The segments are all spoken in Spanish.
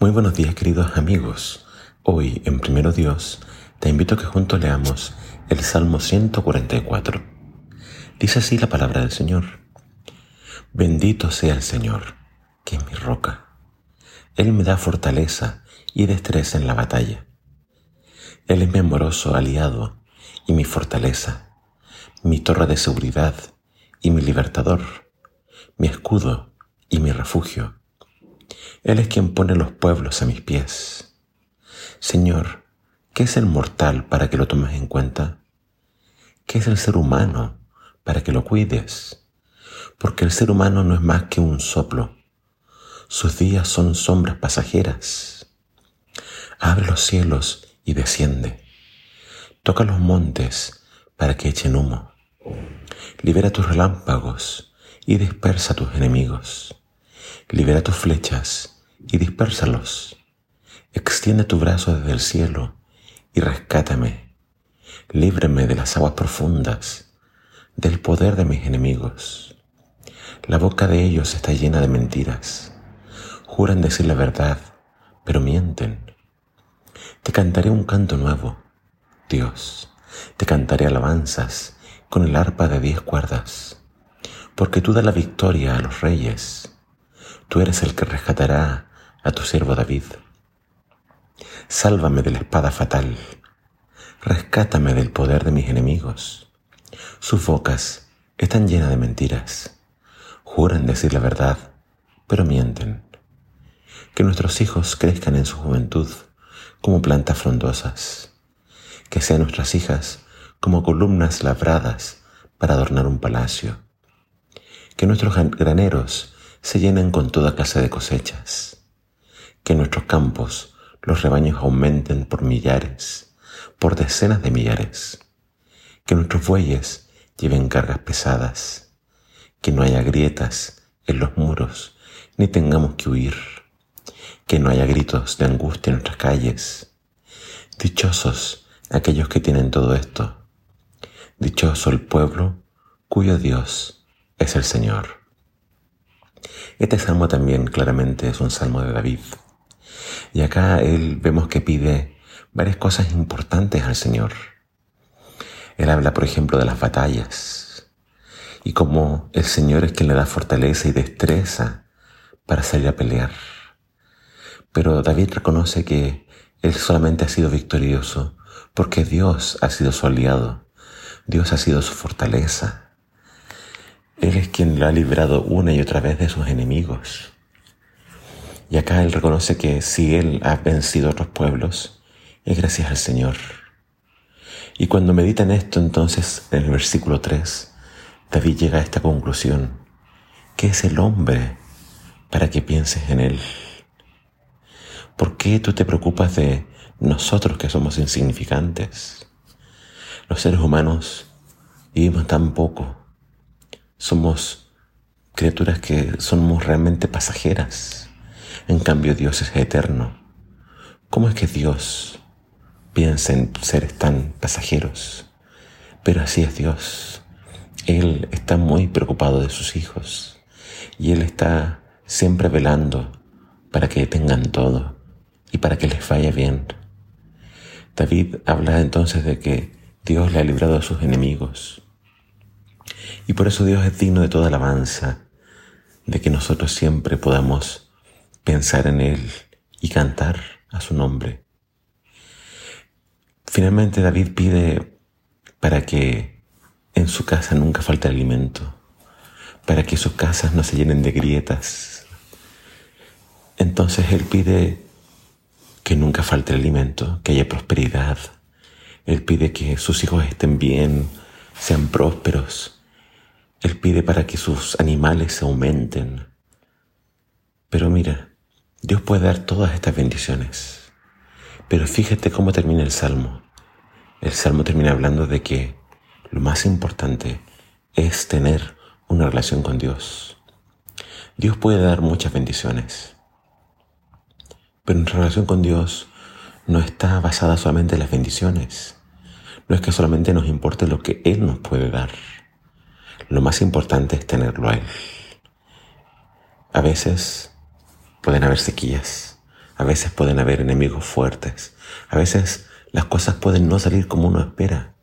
Muy buenos días queridos amigos. Hoy en Primero Dios te invito a que juntos leamos el Salmo 144. Dice así la palabra del Señor. Bendito sea el Señor, que es mi roca. Él me da fortaleza y destreza en la batalla. Él es mi amoroso aliado y mi fortaleza, mi torre de seguridad y mi libertador, mi escudo y mi refugio él es quien pone los pueblos a mis pies. Señor, ¿qué es el mortal para que lo tomes en cuenta? ¿Qué es el ser humano para que lo cuides? Porque el ser humano no es más que un soplo. Sus días son sombras pasajeras. Abre los cielos y desciende. Toca los montes para que echen humo. Libera tus relámpagos y dispersa a tus enemigos. Libera tus flechas y dispérsalos. Extiende tu brazo desde el cielo y rescátame. Líbreme de las aguas profundas, del poder de mis enemigos. La boca de ellos está llena de mentiras. Juran decir la verdad, pero mienten. Te cantaré un canto nuevo, Dios. Te cantaré alabanzas con el arpa de diez cuerdas, porque tú das la victoria a los reyes Tú eres el que rescatará a tu siervo David. Sálvame de la espada fatal. Rescátame del poder de mis enemigos. Sus bocas están llenas de mentiras. Juran decir la verdad, pero mienten. Que nuestros hijos crezcan en su juventud como plantas frondosas. Que sean nuestras hijas como columnas labradas para adornar un palacio. Que nuestros graneros se llenen con toda clase de cosechas. Que en nuestros campos los rebaños aumenten por millares, por decenas de millares. Que nuestros bueyes lleven cargas pesadas. Que no haya grietas en los muros, ni tengamos que huir. Que no haya gritos de angustia en nuestras calles. Dichosos aquellos que tienen todo esto. Dichoso el pueblo cuyo Dios es el Señor. Este salmo también claramente es un salmo de David. Y acá él vemos que pide varias cosas importantes al Señor. Él habla, por ejemplo, de las batallas y cómo el Señor es quien le da fortaleza y destreza para salir a pelear. Pero David reconoce que él solamente ha sido victorioso porque Dios ha sido su aliado, Dios ha sido su fortaleza. Él es quien lo ha librado una y otra vez de sus enemigos. Y acá Él reconoce que si Él ha vencido a otros pueblos, es gracias al Señor. Y cuando medita en esto, entonces, en el versículo 3, David llega a esta conclusión. ¿Qué es el hombre para que pienses en Él? ¿Por qué tú te preocupas de nosotros que somos insignificantes? Los seres humanos vivimos tan poco somos criaturas que somos realmente pasajeras. En cambio Dios es eterno. ¿Cómo es que Dios piensa en seres tan pasajeros? Pero así es Dios. Él está muy preocupado de sus hijos y Él está siempre velando para que tengan todo y para que les vaya bien. David habla entonces de que Dios le ha librado a sus enemigos y por eso Dios es digno de toda alabanza, de que nosotros siempre podamos pensar en Él y cantar a su nombre. Finalmente David pide para que en su casa nunca falte alimento, para que sus casas no se llenen de grietas. Entonces Él pide que nunca falte alimento, que haya prosperidad. Él pide que sus hijos estén bien, sean prósperos él pide para que sus animales se aumenten. Pero mira, Dios puede dar todas estas bendiciones. Pero fíjate cómo termina el Salmo. El Salmo termina hablando de que lo más importante es tener una relación con Dios. Dios puede dar muchas bendiciones, pero nuestra relación con Dios no está basada solamente en las bendiciones. No es que solamente nos importe lo que Él nos puede dar. Lo más importante es tenerlo a Él. A veces pueden haber sequías, A veces pueden haber enemigos fuertes. A veces las cosas pueden no salir como uno espera.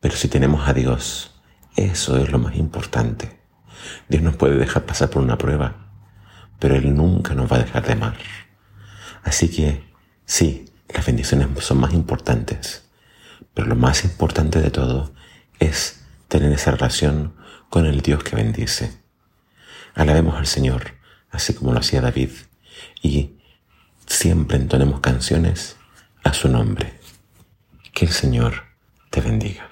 Pero si tenemos a Dios, eso es lo más importante. Dios nos puede dejar pasar por una prueba, pero Él nunca nos va a dejar de amar. Así que, sí, las bendiciones son más importantes, pero lo más importante de todo es tener esa relación con el Dios que bendice. Alabemos al Señor, así como lo hacía David, y siempre entonemos canciones a su nombre. Que el Señor te bendiga.